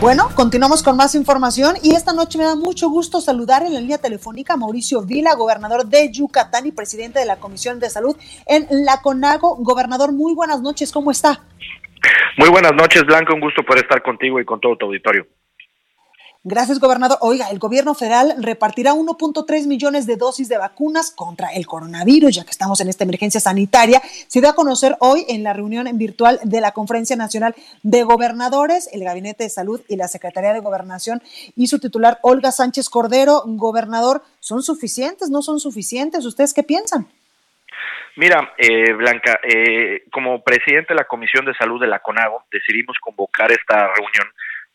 Bueno, continuamos con más información y esta noche me da mucho gusto saludar en la línea telefónica a Mauricio Vila, gobernador de Yucatán y presidente de la Comisión de Salud en la CONAGO. Gobernador, muy buenas noches, ¿cómo está? Muy buenas noches, Blanca, un gusto poder estar contigo y con todo tu auditorio. Gracias, gobernador. Oiga, el gobierno federal repartirá 1.3 millones de dosis de vacunas contra el coronavirus, ya que estamos en esta emergencia sanitaria. Se dio a conocer hoy en la reunión virtual de la Conferencia Nacional de Gobernadores, el Gabinete de Salud y la Secretaría de Gobernación y su titular, Olga Sánchez Cordero. Gobernador, ¿son suficientes? ¿No son suficientes? ¿Ustedes qué piensan? Mira, eh, Blanca, eh, como presidente de la Comisión de Salud de la CONAGO, decidimos convocar esta reunión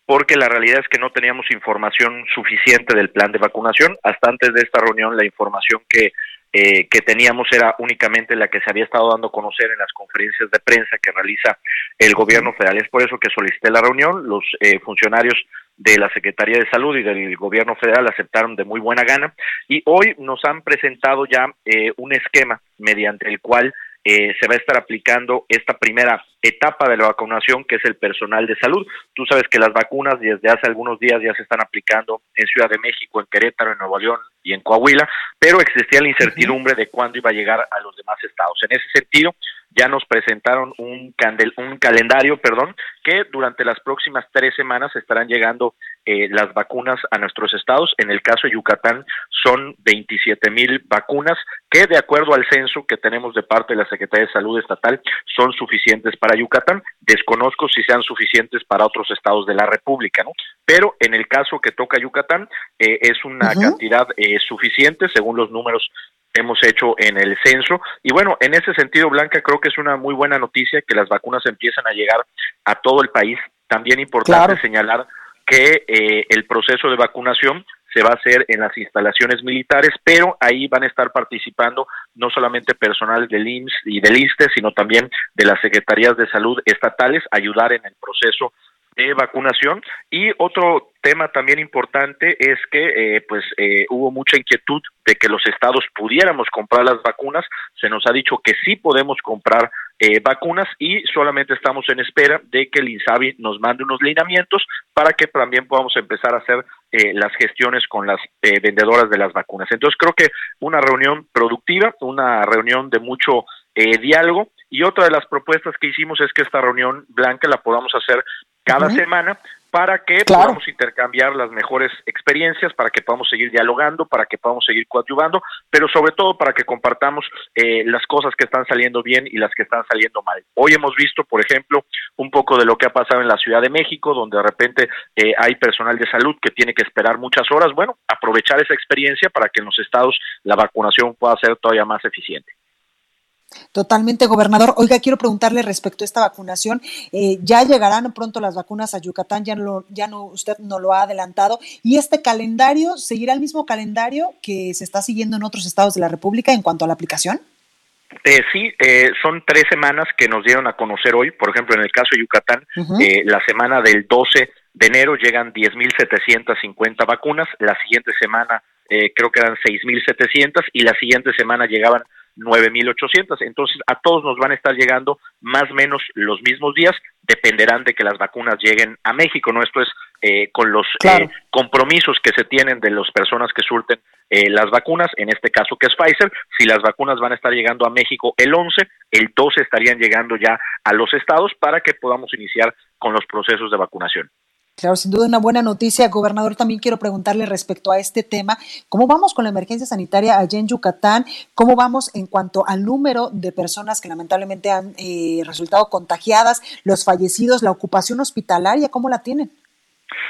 porque la realidad es que no teníamos información suficiente del plan de vacunación. Hasta antes de esta reunión, la información que, eh, que teníamos era únicamente la que se había estado dando a conocer en las conferencias de prensa que realiza el gobierno federal. Es por eso que solicité la reunión. Los eh, funcionarios de la Secretaría de Salud y del gobierno federal aceptaron de muy buena gana y hoy nos han presentado ya eh, un esquema mediante el cual eh, se va a estar aplicando esta primera etapa de la vacunación, que es el personal de salud. Tú sabes que las vacunas desde hace algunos días ya se están aplicando en Ciudad de México, en Querétaro, en Nuevo León y en Coahuila, pero existía la incertidumbre de cuándo iba a llegar a los demás estados. En ese sentido, ya nos presentaron un, un calendario, perdón, que durante las próximas tres semanas estarán llegando eh, las vacunas a nuestros estados. En el caso de Yucatán son 27 mil vacunas que de acuerdo al censo que tenemos de parte de la Secretaría de Salud Estatal son suficientes para Yucatán. Desconozco si sean suficientes para otros estados de la República, ¿no? Pero en el caso que toca Yucatán eh, es una cantidad eh, suficiente según los números hemos hecho en el censo. Y bueno, en ese sentido, Blanca, creo que es una muy buena noticia que las vacunas empiezan a llegar a todo el país. También importante señalar que eh, el proceso de vacunación se va a hacer en las instalaciones militares, pero ahí van a estar participando no solamente personal del IMSS y del ISTE, sino también de las secretarías de salud estatales, ayudar en el proceso de vacunación. Y otro tema también importante es que eh, pues eh, hubo mucha inquietud de que los estados pudiéramos comprar las vacunas. Se nos ha dicho que sí podemos comprar eh, vacunas y solamente estamos en espera de que el INSABI nos mande unos lineamientos para que también podamos empezar a hacer las gestiones con las vendedoras de las vacunas. Entonces creo que una reunión productiva una reunión de mucho diálogo. Y otra de las propuestas que hicimos es que esta reunión blanca la podamos hacer cada semana para que podamos intercambiar las mejores experiencias, para que podamos seguir dialogando, para que podamos seguir coadyuvando, pero sobre todo para que compartamos eh, las cosas que están saliendo bien y las que están saliendo mal. Hoy hemos visto, por ejemplo, un poco de lo que ha pasado en la Ciudad de México, donde de repente eh, hay personal de salud que tiene que esperar muchas horas. Bueno, aprovechar esa experiencia para que en los estados la vacunación pueda ser todavía más eficiente. Totalmente, gobernador. Oiga, quiero preguntarle respecto a esta vacunación. Eh, ya llegarán pronto las vacunas a Yucatán, ya no, ya no, usted no lo ha adelantado. ¿Y este calendario seguirá el mismo calendario que se está siguiendo en otros estados de la República en cuanto a la aplicación? Eh, sí, eh, son tres semanas que nos dieron a conocer hoy. Por ejemplo, en el caso de Yucatán, eh, la semana del 12 de enero llegan 10.750 vacunas. La siguiente semana creo que eran 6.700 y la siguiente semana llegaban 9.800. Entonces, a todos nos van a estar llegando más o menos los mismos días, dependerán de que las vacunas lleguen a México, ¿no? Esto es eh, con los eh, compromisos que se tienen de las personas que surten eh, las vacunas, en este caso que es Pfizer, si las vacunas van a estar llegando a México el 11, el 12 estarían llegando ya a los estados para que podamos iniciar con los procesos de vacunación. Claro, sin duda una buena noticia. Gobernador, también quiero preguntarle respecto a este tema, ¿cómo vamos con la emergencia sanitaria allá en Yucatán? ¿Cómo vamos en cuanto al número de personas que lamentablemente han eh, resultado contagiadas, los fallecidos, la ocupación hospitalaria, cómo la tienen?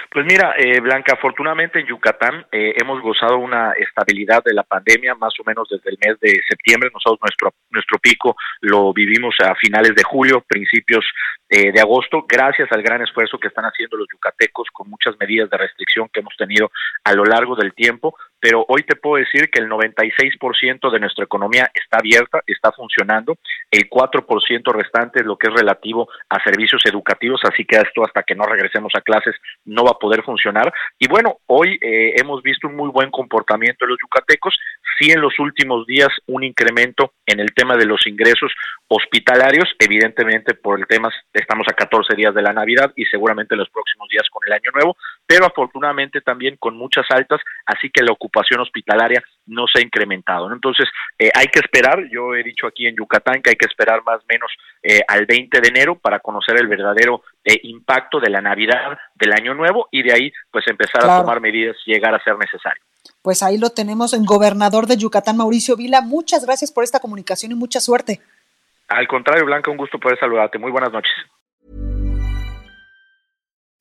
Pues mira, eh, Blanca, afortunadamente en Yucatán eh, hemos gozado una estabilidad de la pandemia más o menos desde el mes de septiembre. Nosotros nuestro nuestro pico lo vivimos a finales de julio, principios eh, de agosto, gracias al gran esfuerzo que están haciendo los yucatecos con muchas medidas de restricción que hemos tenido a lo largo del tiempo. Pero hoy te puedo decir que el 96% de nuestra economía está abierta, está funcionando. El 4% restante es lo que es relativo a servicios educativos, así que esto hasta que no regresemos a clases no va a poder funcionar. Y bueno, hoy eh, hemos visto un muy buen comportamiento de los yucatecos, sí en los últimos días un incremento en el tema de los ingresos hospitalarios, evidentemente por el tema, estamos a 14 días de la Navidad y seguramente en los próximos días con el Año Nuevo, pero afortunadamente también con muchas altas, así que la ocupación hospitalaria no se ha incrementado. Entonces, eh, hay que esperar, yo he dicho aquí en Yucatán que hay que esperar más o menos eh, al 20 de enero para conocer el verdadero eh, impacto de la Navidad, del Año Nuevo y de ahí pues empezar a tomar medidas y llegar a ser necesario. Pues ahí lo tenemos en gobernador de Yucatán, Mauricio Vila. Muchas gracias por esta comunicación y mucha suerte. Al contrario, Blanca, un gusto poder saludarte. Muy buenas noches.